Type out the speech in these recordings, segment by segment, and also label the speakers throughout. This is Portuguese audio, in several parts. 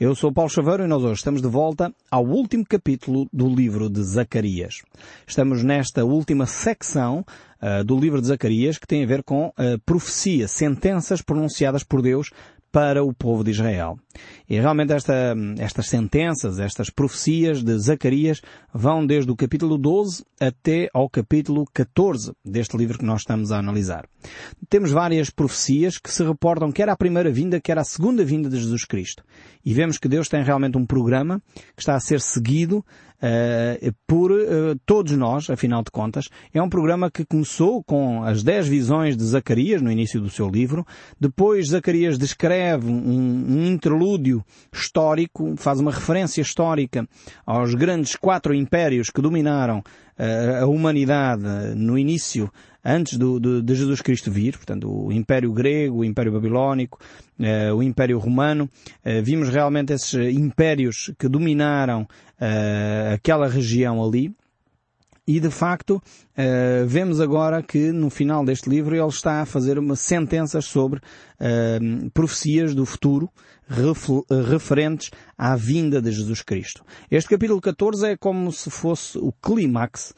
Speaker 1: Eu sou Paulo Chaveiro e nós hoje estamos de volta ao último capítulo do livro de Zacarias. Estamos nesta última secção uh, do livro de Zacarias que tem a ver com a profecia, sentenças pronunciadas por Deus para o povo de Israel. E realmente esta, estas sentenças, estas profecias de Zacarias vão desde o capítulo 12 até ao capítulo 14 deste livro que nós estamos a analisar. Temos várias profecias que se reportam quer à primeira vinda, quer à segunda vinda de Jesus Cristo. E vemos que Deus tem realmente um programa que está a ser seguido uh, por uh, todos nós, afinal de contas. É um programa que começou com as dez visões de Zacarias no início do seu livro. Depois Zacarias descreve um, um interlúdio histórico, faz uma referência histórica aos grandes quatro impérios que dominaram uh, a humanidade no início antes do, de, de, Jesus Cristo vir, portanto, o Império Grego, o Império Babilónico, uh, o Império Romano. Uh, vimos realmente esses impérios que dominaram uh, aquela região ali. E de facto, vemos agora que no final deste livro ele está a fazer uma sentenças sobre profecias do futuro referentes à vinda de Jesus Cristo. Este capítulo 14 é como se fosse o clímax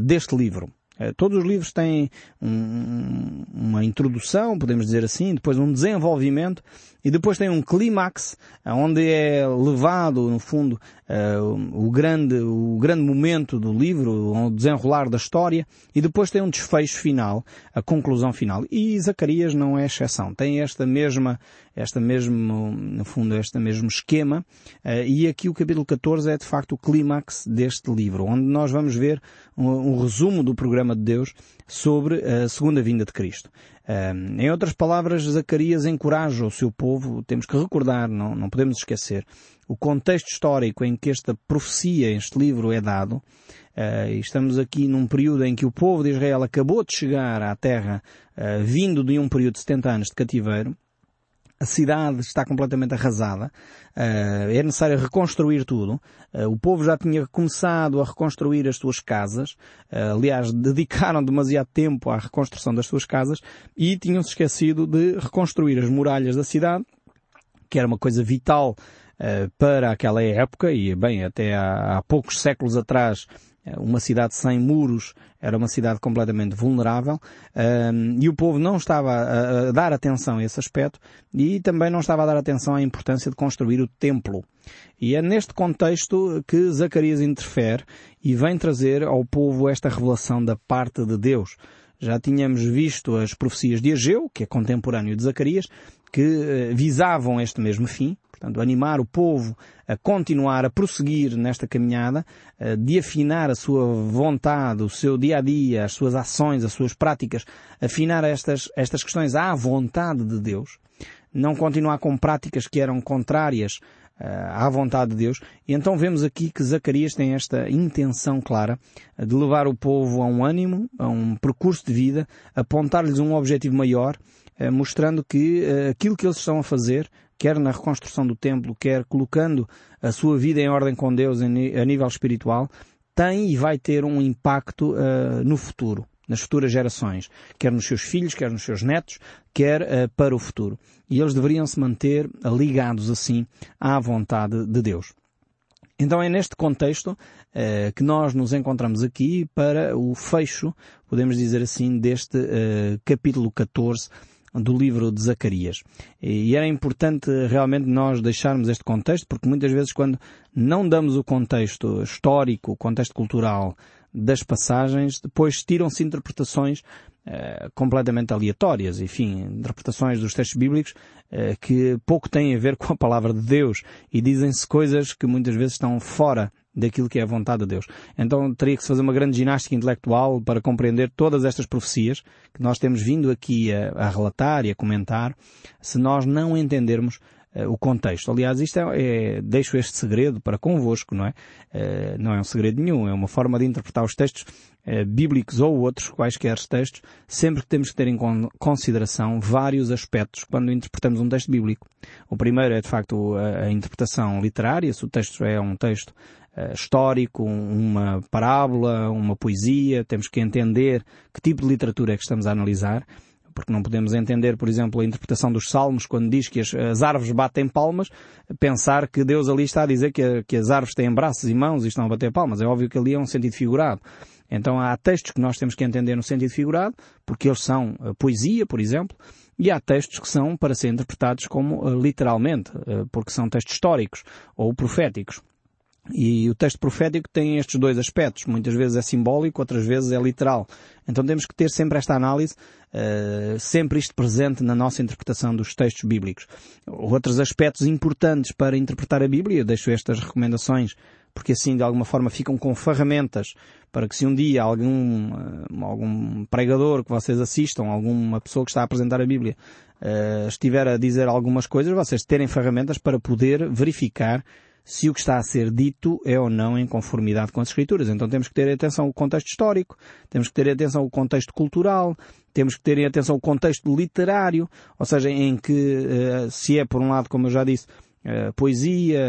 Speaker 1: deste livro. Eh, todos os livros têm um, uma introdução, podemos dizer assim, depois um desenvolvimento e depois tem um clímax, onde é levado, no fundo, uh, o, grande, o grande momento do livro, o desenrolar da história, e depois tem um desfecho final, a conclusão final. E Zacarias não é exceção. Tem esta mesma, esta mesmo, no fundo, este mesmo esquema, uh, e aqui o capítulo 14 é de facto o clímax deste livro, onde nós vamos ver um, um resumo do programa de Deus sobre a segunda vinda de Cristo. Em outras palavras, Zacarias encoraja o seu povo, temos que recordar, não, não podemos esquecer, o contexto histórico em que esta profecia, este livro é dado. Uh, estamos aqui num período em que o povo de Israel acabou de chegar à terra, uh, vindo de um período de 70 anos de cativeiro, a cidade está completamente arrasada, uh, é necessário reconstruir tudo. Uh, o povo já tinha começado a reconstruir as suas casas, uh, aliás, dedicaram demasiado tempo à reconstrução das suas casas e tinham-se esquecido de reconstruir as muralhas da cidade, que era uma coisa vital para aquela época e, bem, até há, há poucos séculos atrás uma cidade sem muros era uma cidade completamente vulnerável um, e o povo não estava a, dar atenção a esse aspecto e também não estava a dar atenção à importância de construir o templo. E é neste contexto que Zacarias interfere e vem trazer ao povo esta revelação da parte de Deus. Já tínhamos visto as profecias de Ageu, que é contemporâneo de Zacarias, que uh, visavam este mesmo fim, Portanto, animar o povo a continuar a prosseguir nesta caminhada, de afinar a sua vontade, o seu dia a dia, as suas ações, as suas práticas, afinar estas, estas questões à vontade de Deus, não continuar com práticas que eram contrárias à vontade de Deus. E então vemos aqui que Zacarias tem esta intenção clara de levar o povo a um ânimo, a um percurso de vida, apontar-lhes um objetivo maior, eh, mostrando que eh, aquilo que eles estão a fazer quer na reconstrução do templo, quer colocando a sua vida em ordem com Deus a nível espiritual, tem e vai ter um impacto uh, no futuro, nas futuras gerações, quer nos seus filhos, quer nos seus netos, quer uh, para o futuro. E eles deveriam se manter ligados assim à vontade de Deus. Então é neste contexto uh, que nós nos encontramos aqui para o fecho, podemos dizer assim, deste capítulo 14 do livro de Zacarias. E era importante realmente nós deixarmos este contexto, porque muitas vezes quando não damos o contexto histórico, o contexto cultural das passagens, depois tiram-se interpretações uh, completamente aleatórias, enfim, interpretações dos textos bíblicos uh, que pouco têm a ver com a palavra de Deus e dizem-se coisas que muitas vezes estão fora daquilo que é a vontade de Deus. Então teria que se fazer uma grande ginástica intelectual para compreender todas estas profecias que nós temos vindo aqui a, a relatar e a comentar, se nós não entendermos o contexto. Aliás, isto é, é, deixo este segredo para convosco, não é? Uh, não é um segredo nenhum, é uma forma de interpretar os textos uh, bíblicos ou outros, quaisquer textos, sempre que temos que ter em consideração vários aspectos quando interpretamos um texto bíblico. O primeiro é, de facto, a, a interpretação literária, se o texto é um texto uh, histórico, uma parábola, uma poesia, temos que entender que tipo de literatura é que estamos a analisar. Porque não podemos entender, por exemplo, a interpretação dos Salmos quando diz que as, as árvores batem palmas, pensar que Deus ali está a dizer que, que as árvores têm braços e mãos e estão a bater palmas. É óbvio que ali é um sentido figurado. Então há textos que nós temos que entender no sentido figurado, porque eles são uh, poesia, por exemplo, e há textos que são para ser interpretados como uh, literalmente, uh, porque são textos históricos ou proféticos. E o texto profético tem estes dois aspectos. Muitas vezes é simbólico, outras vezes é literal. Então temos que ter sempre esta análise, uh, sempre isto presente na nossa interpretação dos textos bíblicos. Outros aspectos importantes para interpretar a Bíblia, eu deixo estas recomendações, porque assim de alguma forma ficam com ferramentas para que se um dia algum, uh, algum pregador que vocês assistam, alguma pessoa que está a apresentar a Bíblia, uh, estiver a dizer algumas coisas, vocês terem ferramentas para poder verificar se o que está a ser dito é ou não em conformidade com as Escrituras. Então temos que ter atenção ao contexto histórico, temos que ter atenção ao contexto cultural, temos que ter atenção ao contexto literário, ou seja, em que eh, se é por um lado, como eu já disse, poesia,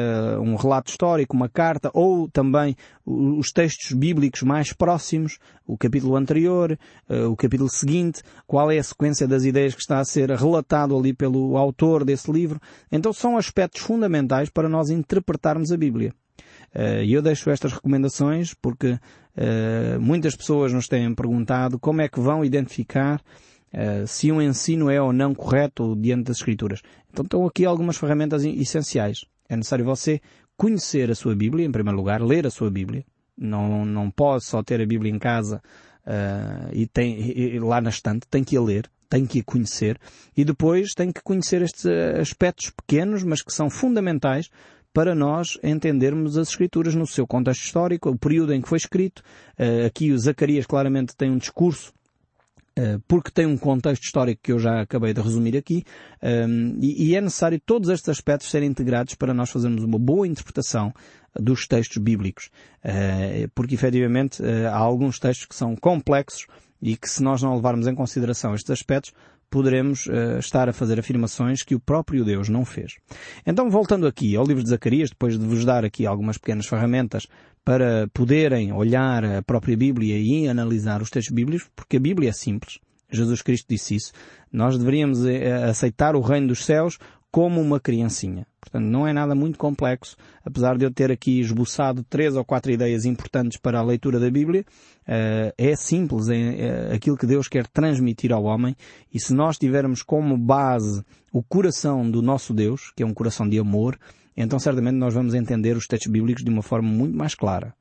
Speaker 1: um relato histórico, uma carta, ou também os textos bíblicos mais próximos, o capítulo anterior, uh, o capítulo seguinte, qual é a sequência das ideias que está a ser relatado ali pelo autor desse livro. Então são aspectos fundamentais para nós interpretarmos a Bíblia. Eh, e eu deixo estas recomendações porque muitas pessoas nos têm perguntado como é que vão identificar uh, se um ensino é ou não correto diante das Escrituras. Então estão aqui algumas ferramentas essenciais. É necessário você conhecer a sua Bíblia, em primeiro lugar, ler a sua Bíblia. Não, não pode só ter a Bíblia em casa uh, e, tem, e, lá na estante, tem que a ler, tem que conhecer e depois tem que conhecer estes aspectos pequenos, mas que são fundamentais para nós entendermos as Escrituras no seu contexto histórico, o período em que foi escrito. Aqui o Zacarias claramente tem um discurso eh, porque tem um contexto histórico que eu já acabei de resumir aqui, ehm, e é necessário todos estes aspectos serem integrados para nós fazermos uma boa interpretação dos textos bíblicos, eh, porque efetivamente eh, há alguns textos que são complexos e que se nós não levarmos em consideração estes aspectos, poderemos uh, estar a fazer afirmações que o próprio Deus não fez. Então, voltando aqui ao livro de Zacarias, depois de vos dar aqui algumas pequenas ferramentas para poderem olhar a própria Bíblia e analisar os textos bíblicos, porque a Bíblia é simples. Jesus Cristo disse isso. Nós deveríamos eh, aceitar o reino dos céus como uma criancinha. Portanto, não é nada muito complexo, apesar de eu ter aqui esboçado três ou quatro ideias importantes para a leitura da Bíblia. Uh, é simples, é, é, aquilo que Deus quer transmitir ao homem, e se nós tivermos como base o coração do nosso Deus, que é um coração de amor, então certamente nós vamos entender os textos bíblicos de uma forma muito mais clara.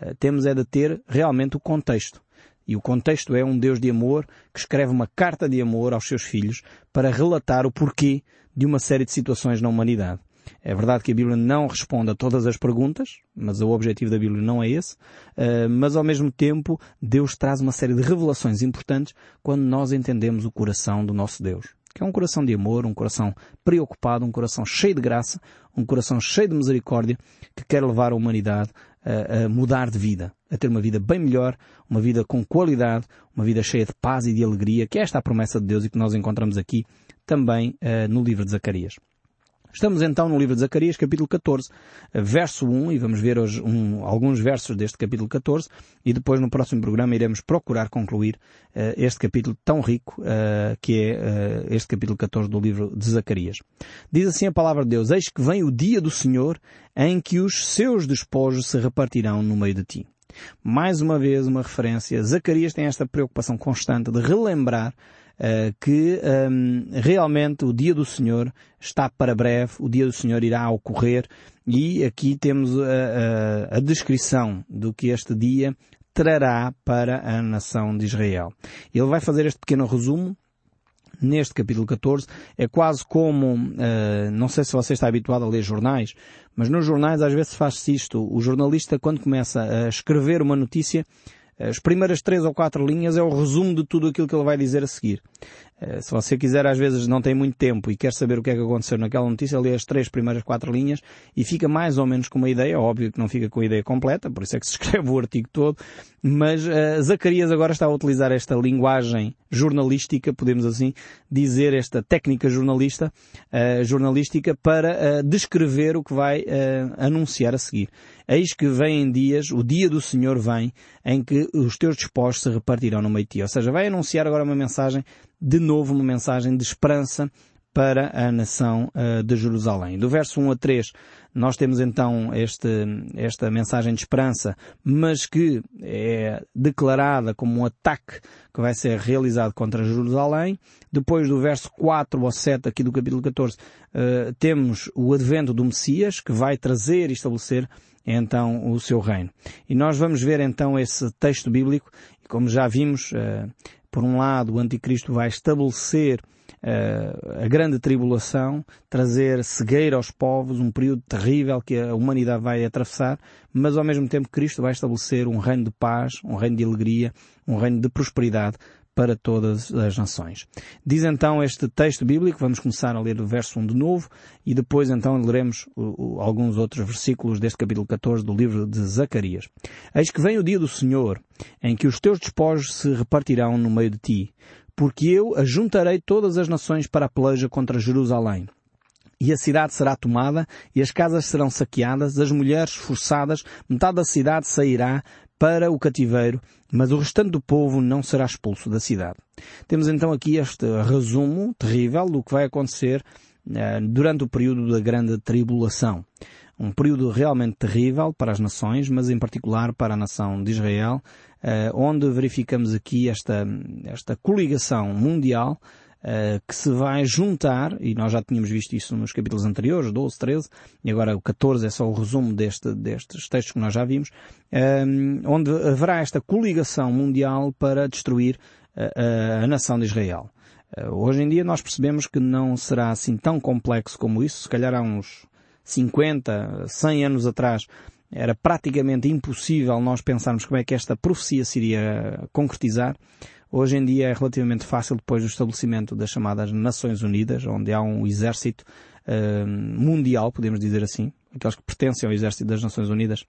Speaker 1: Uh, temos é de ter realmente o contexto. E o contexto é um Deus de amor que escreve uma carta de amor aos seus filhos para relatar o porquê de uma série de situações na humanidade. É verdade que a Bíblia não responde a todas as perguntas, mas o objetivo da Bíblia não é esse. Uh, mas ao mesmo tempo, Deus traz uma série de revelações importantes quando nós entendemos o coração do nosso Deus. Que é um coração de amor, um coração preocupado, um coração cheio de graça, um coração cheio de misericórdia, que quer levar a humanidade a, a mudar de vida, a ter uma vida bem melhor, uma vida com qualidade, uma vida cheia de paz e de alegria, que é esta a promessa de Deus e que nós encontramos aqui também uh, no livro de Zacarias. Estamos então no livro de Zacarias, capítulo 14, verso 1, e vamos ver hoje um, alguns versos deste capítulo 14, e depois no próximo programa iremos procurar concluir uh, este capítulo tão rico uh, que é uh, este capítulo 14 do livro de Zacarias. Diz assim a palavra de Deus, Eis que vem o dia do Senhor em que os seus despojos se repartirão no meio de ti. Mais uma vez uma referência, Zacarias tem esta preocupação constante de relembrar que um, realmente o dia do Senhor está para breve, o dia do Senhor irá ocorrer e aqui temos a, a, a descrição do que este dia trará para a nação de Israel. Ele vai fazer este pequeno resumo neste capítulo 14, é quase como, uh, não sei se você está habituado a ler jornais, mas nos jornais às vezes faz-se isto. O jornalista, quando começa a escrever uma notícia, as primeiras três ou quatro linhas é o resumo de tudo aquilo que ele vai dizer a seguir. Eh, se você quiser, às vezes não tem muito tempo e quer saber o que é que aconteceu naquela notícia, lê as três primeiras quatro linhas e fica mais ou menos com uma ideia. Óbvio que não fica com a ideia completa, por isso é que se escreve o artigo todo. Mas uh, Zacarias agora está a utilizar esta linguagem jornalística, podemos assim dizer, esta técnica jornalista, uh, jornalística para uh, descrever o que vai anunciar a seguir. Eis que vem dias, o dia do Senhor vem, em que os teus despojos se repartirão no meio de ti. Ou seja, vai anunciar agora uma mensagem de novo uma mensagem de esperança para a nação uh, de Jerusalém. Do verso 1 a 3, nós temos então este, esta mensagem de esperança, mas que é declarada como um ataque que vai ser realizado contra Jerusalém. Depois do verso 4 ao 7 aqui do capítulo 14, uh, eh, temos o advento do Messias, que vai trazer e estabelecer então o seu reino. E nós vamos ver então esse texto bíblico, e como já vimos, uh, por um lado o anticristo vai estabelecer uh, a grande tribulação, trazer cegueira aos povos, um período terrível que a humanidade vai atravessar, mas ao mesmo tempo Cristo vai estabelecer um reino de paz, um reino de alegria, um reino de prosperidade para todas as nações. Diz então este texto bíblico, vamos começar a ler o verso 1 de novo e depois então leremos alguns outros versículos deste capítulo 14 do livro de Zacarias. Eis que vem o dia do Senhor, em que os teus despojos se repartirão no meio de ti, porque eu ajuntarei todas as nações para a peleja contra Jerusalém. E a cidade será tomada, e as casas serão saqueadas, as mulheres forçadas, metade da cidade sairá, para o cativeiro, mas o restante do povo não será expulso da cidade. Temos então aqui este resumo terrível do que vai acontecer uh, durante o período da grande tribulação. Um período realmente terrível para as nações, mas em particular para a nação de Israel, uh, onde verificamos aqui esta, esta coligação mundial que se vai juntar, e nós já tínhamos visto isso nos capítulos anteriores, 12, 13, e agora o 14 é só o resumo deste, destes textos que nós já vimos, um, eh, onde haverá esta coligação mundial para destruir a, a nação de Israel. Hoje em dia nós percebemos que não será assim tão complexo como isso, se calhar há uns 50, 100 anos atrás, era praticamente impossível nós pensarmos como é que esta profecia se iria concretizar. Hoje em dia é relativamente fácil depois do estabelecimento das chamadas Nações Unidas, onde há um exército uh, mundial, podemos dizer assim, aqueles que pertencem ao exército das Nações Unidas,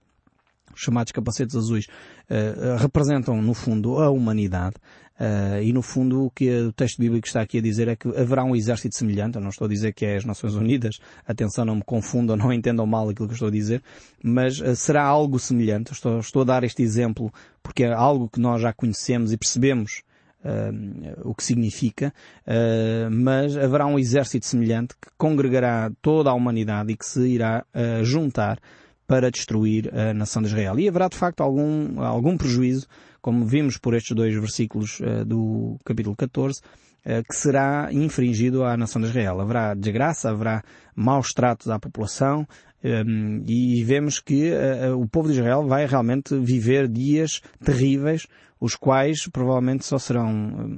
Speaker 1: os chamados capacetes azuis, uh, representam no fundo a humanidade. Uh, e no fundo o que o texto bíblico está aqui a dizer é que haverá um exército semelhante, eu não estou a dizer que é as Nações Unidas, atenção não me confundam, não entendam mal aquilo que estou a dizer, mas uh, será algo semelhante, estou, estou a dar este exemplo porque é algo que nós já conhecemos e percebemos o que significa, uh, mas haverá um exército semelhante que congregará toda a humanidade e que se irá uh, juntar para destruir a nação de Israel. E haverá de facto algum, algum prejuízo, como vimos por estes dois versículos do capítulo 14, que será infringido à nação de Israel. Haverá desgraça, haverá maus tratos à população, um, e vemos que uh, o povo de Israel vai realmente viver dias terríveis, os quais provavelmente só serão um,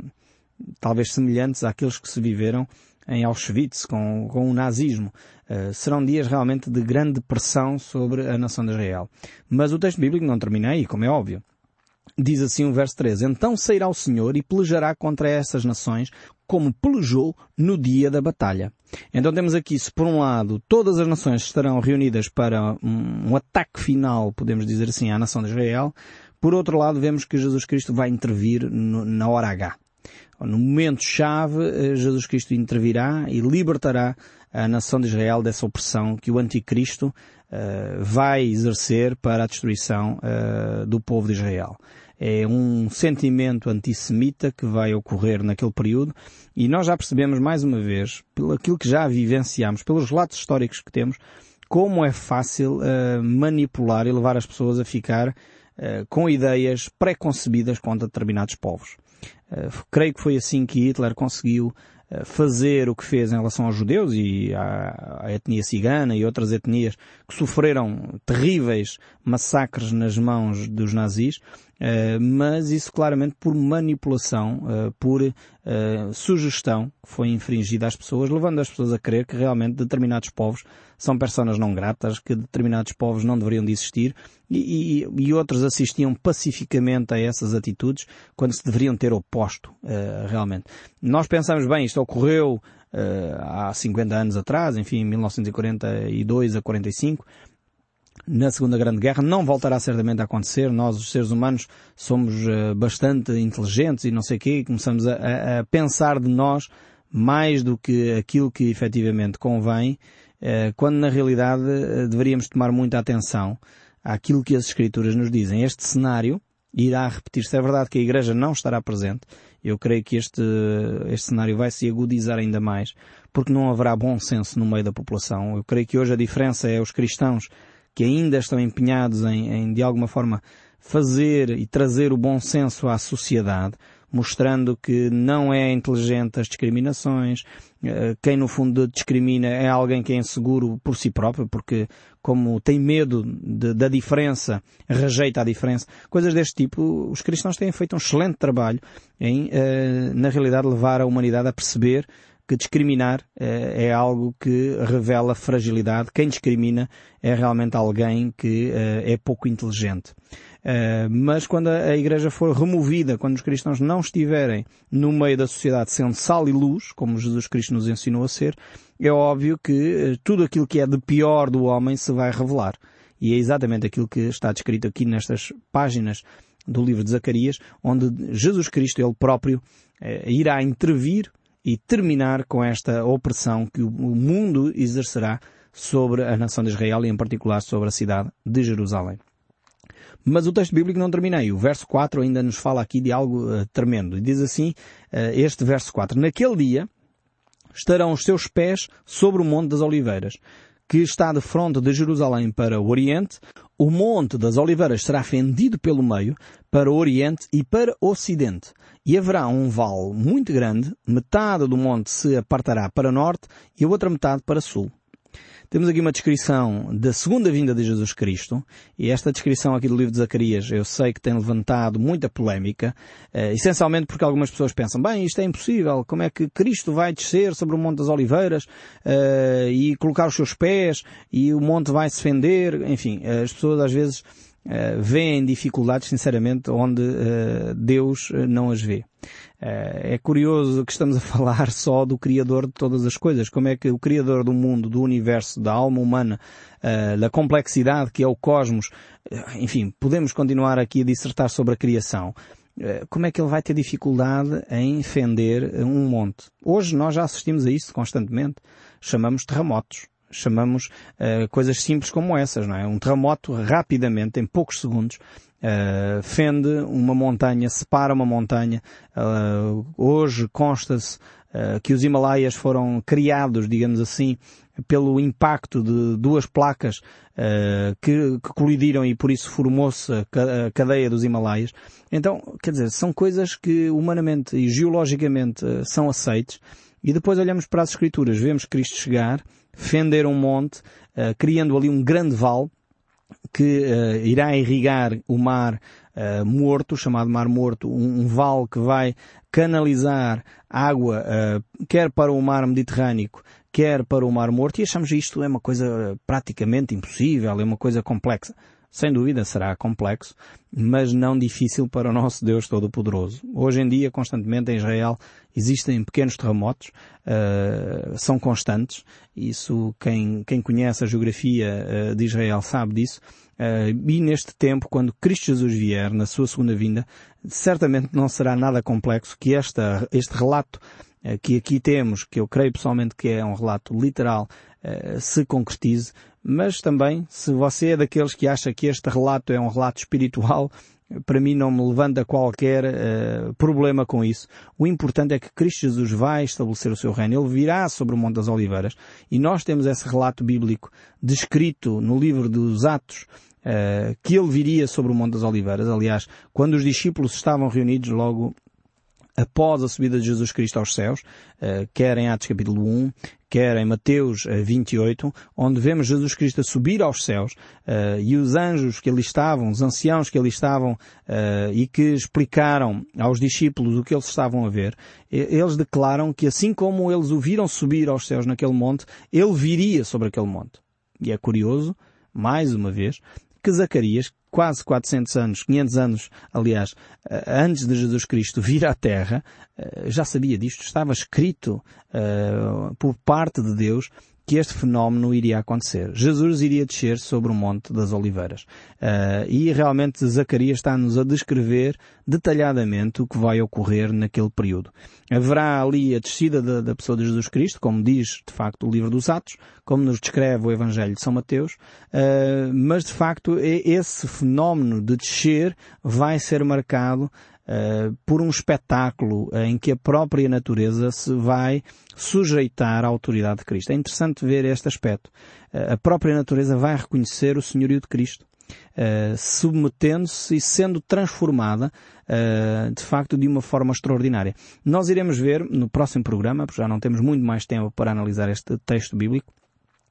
Speaker 1: talvez semelhantes àqueles que se viveram em Auschwitz com, com o nazismo. Uh, serão dias realmente de grande pressão sobre a nação de Israel. Mas o texto bíblico não termina aí, como é óbvio. Diz assim o verso 13: Então sairá o Senhor e pelejará contra essas nações como pelejou no dia da batalha. Então temos aqui, se por um lado todas as nações estarão reunidas para um, um ataque final, podemos dizer assim, à nação de Israel, por outro lado vemos que Jesus Cristo vai intervir no, na hora H. No momento-chave, eh, Jesus Cristo intervirá e libertará a nação de Israel dessa opressão que o anticristo uh, vai exercer para a destruição uh, do povo de Israel é um sentimento antissemita que vai ocorrer naquele período e nós já percebemos mais uma vez, pelo aquilo que já vivenciamos, pelos relatos históricos que temos, como é fácil uh, manipular e levar as pessoas a ficar uh, com ideias preconcebidas contra determinados povos. Uh, creio que foi assim que Hitler conseguiu fazer o que fez em relação aos judeus e à, à, etnia cigana e outras etnias que sofreram terríveis massacres nas mãos dos nazis, uh, mas isso claramente por manipulação, uh, por uh, sugestão que foi infringida às pessoas, levando as pessoas a crer que realmente determinados povos são personas não gratas, que determinados povos não deveriam de existir e, e, e outros assistiam pacificamente a essas atitudes quando se deveriam ter oposto realmente. Nós pensamos, bem, isto ocorreu há 50 anos atrás, enfim, 1942 a 45, na Segunda Grande Guerra, não voltará certamente a acontecer. Nós, os seres humanos, somos uh, bastante inteligentes e não sei o quê, começamos a, a, pensar de nós mais do que aquilo que efetivamente convém, uh, quando na realidade uh, deveríamos tomar muita atenção àquilo que as Escrituras nos dizem. Este cenário irá repetir-se. É verdade que a Igreja não estará presente eu creio que este, este cenário vai se agudizar ainda mais, porque não haverá bom senso no meio da população. Eu creio que hoje a diferença é os cristãos que ainda estão empenhados em, em de alguma forma, fazer e trazer o bom senso à sociedade, mostrando que não é inteligente as discriminações, eh, quem no fundo discrimina é alguém que é inseguro por si próprio, porque como tem medo de, da diferença, rejeita a diferença, coisas deste tipo, os cristãos têm feito um excelente trabalho em, eh, na realidade, levar a humanidade a perceber que discriminar eh, é algo que revela fragilidade. Quem discrimina é realmente alguém que é pouco inteligente. Uh, mas quando a Igreja for removida, quando os cristãos não estiverem no meio da sociedade sendo sal e luz, como Jesus Cristo nos ensinou a ser, é óbvio que tudo aquilo que é de pior do homem se vai revelar. E é exatamente aquilo que está descrito aqui nestas páginas do livro de Zacarias, onde Jesus Cristo, Ele próprio, irá intervir e terminar com esta opressão que o mundo exercerá sobre a nação de Israel e em particular sobre a cidade de Jerusalém. Mas o texto bíblico não termina aí. O verso 4 ainda nos fala aqui de algo uh, tremendo. E diz assim, uh, este verso 4. Naquele dia estarão os seus pés sobre o Monte das Oliveiras, que está de fronte de Jerusalém para o Oriente. O Monte das Oliveiras será fendido pelo meio para o Oriente e para o Ocidente. E haverá um vale muito grande, metade do monte se apartará para norte e a outra metade para sul. Temos aqui uma descrição da segunda vinda de Jesus Cristo, e esta descrição aqui do livro de Zacarias eu sei que tem levantado muita polémica, eh, essencialmente porque algumas pessoas pensam, bem, isto é impossível, como é que Cristo vai descer sobre o Monte das Oliveiras eh, e colocar os seus pés e o monte vai se fender, enfim, as pessoas às vezes uh, veem dificuldades, sinceramente, onde uh, Deus eh, não as vê. Uh, é curioso que estamos a falar só do Criador de todas as coisas. Como é que o Criador do mundo, do universo, da alma humana, da complexidade que é o cosmos, enfim, podemos continuar aqui a dissertar sobre a criação como é que ele vai ter dificuldade em fender um monte? Hoje nós já assistimos a isso constantemente. Chamamos terremotos chamamos uh, coisas simples como essas, não é? Um terremoto rapidamente, em poucos segundos, uh, fende uma montanha, separa uma montanha. Uh, hoje consta-se que os Himalaias foram criados, digamos assim, pelo impacto de duas placas que, que, colidiram e por isso formou-se a, cadeia dos Himalaias. Então, quer dizer, são coisas que humanamente e geologicamente são aceites. E depois olhamos para as Escrituras, vemos Cristo chegar, fender um monte, uh, criando ali um grande vale que uh, irá irrigar o mar uh, morto, chamado Mar Morto, um, um, vale que vai canalizar água quer para o mar Mediterrâneo, quer para o Mar Morto, e achamos isto é uma coisa praticamente impossível, é uma coisa complexa. Sem dúvida será complexo, mas não difícil para o nosso Deus Todo-Poderoso. Hoje em dia, constantemente em Israel, existem pequenos terremotos, uh, são constantes. Isso, quem, quem conhece a geografia uh, de Israel sabe disso. Uh, e neste tempo, quando Cristo Jesus vier, na sua segunda vinda, certamente não será nada complexo que esta, este relato que aqui temos, que eu creio pessoalmente que é um relato literal, se concretize, mas também, se você é daqueles que acha que este relato é um relato espiritual, para mim não me levanta qualquer uh, problema com isso. O importante é que Cristo Jesus vai estabelecer o seu reino. Ele virá sobre o Monte das Oliveiras. E nós temos esse relato bíblico descrito no livro dos Atos, uh, que ele viria sobre o Monte das Oliveiras. Aliás, quando os discípulos estavam reunidos logo após a subida de Jesus Cristo aos céus, uh, quer em Atos capítulo 1, quer em Mateus 28, eh, onde vemos Jesus Cristo a subir aos céus uh, e os anjos que ali estavam, os anciãos que ali estavam e que explicaram aos discípulos o que eles estavam a ver, eles declaram que assim como eles o viram subir aos céus naquele monte, ele viria sobre aquele monte. E é curioso, mais uma vez, que Zacarias, quase 400 anos, 500 anos, aliás, eh, antes de Jesus Cristo vir à Terra, eh, já sabia disto, estava escrito uh, por parte de Deus que este fenómeno iria acontecer. Jesus iria descer sobre o Monte das Oliveiras. Uh, e realmente Zacarias está-nos a descrever detalhadamente o que vai ocorrer naquele período. Haverá ali a descida da, da pessoa de Jesus Cristo, como diz de facto o livro dos Atos, como nos descreve o Evangelho de São Mateus, uh, mas de facto esse fenómeno de descer vai ser marcado uh, por um espetáculo em que a própria natureza se vai sujeitar à autoridade de Cristo. É interessante ver este aspecto. Uh, a própria natureza vai reconhecer o senhorio de Cristo. Submetendo-se e sendo transformada de facto de uma forma extraordinária. Nós iremos ver no próximo programa, porque já não temos muito mais tempo para analisar este texto bíblico,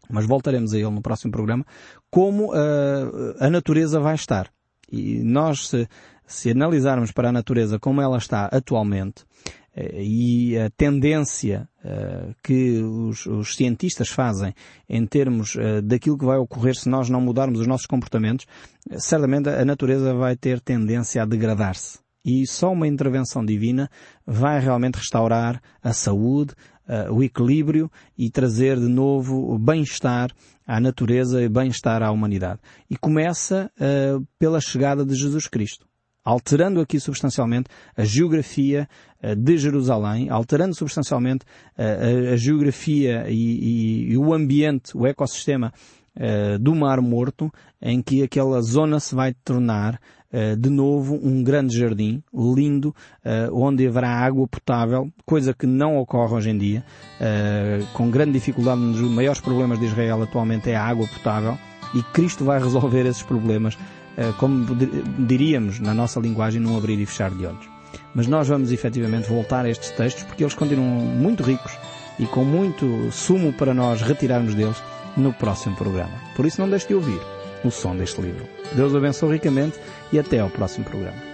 Speaker 1: mas voltaremos a ele no próximo programa, como a natureza vai estar. E nós, se, se analisarmos para a natureza como ela está atualmente, e a tendência uh, que os, os, cientistas fazem em termos uh, daquilo que vai ocorrer se nós não mudarmos os nossos comportamentos, certamente a natureza vai ter tendência a degradar-se. E só uma intervenção divina vai realmente restaurar a saúde, o equilíbrio e trazer de novo o bem-estar à natureza e bem-estar à humanidade. E começa pela chegada de Jesus Cristo. Alterando aqui substancialmente a geografia uh, de Jerusalém, alterando substancialmente a, a, geografia e, e, e o ambiente, o ecossistema do Mar Morto, em que aquela zona se vai tornar eh, de novo um grande jardim lindo eh, onde haverá água potável, coisa que não ocorre hoje em dia, eh, com grande dificuldade. Um dos maiores problemas de Israel atualmente é a água potável e Cristo vai resolver esses problemas, como diríamos na nossa linguagem, num abrir e fechar de olhos. Mas nós vamos efetivamente voltar a estes textos porque eles continuam muito ricos e com muito sumo para nós retirarmos deles no próximo programa. Por isso não deixe de ouvir o som deste livro. Deus o abençoe ricamente e até ao próximo programa.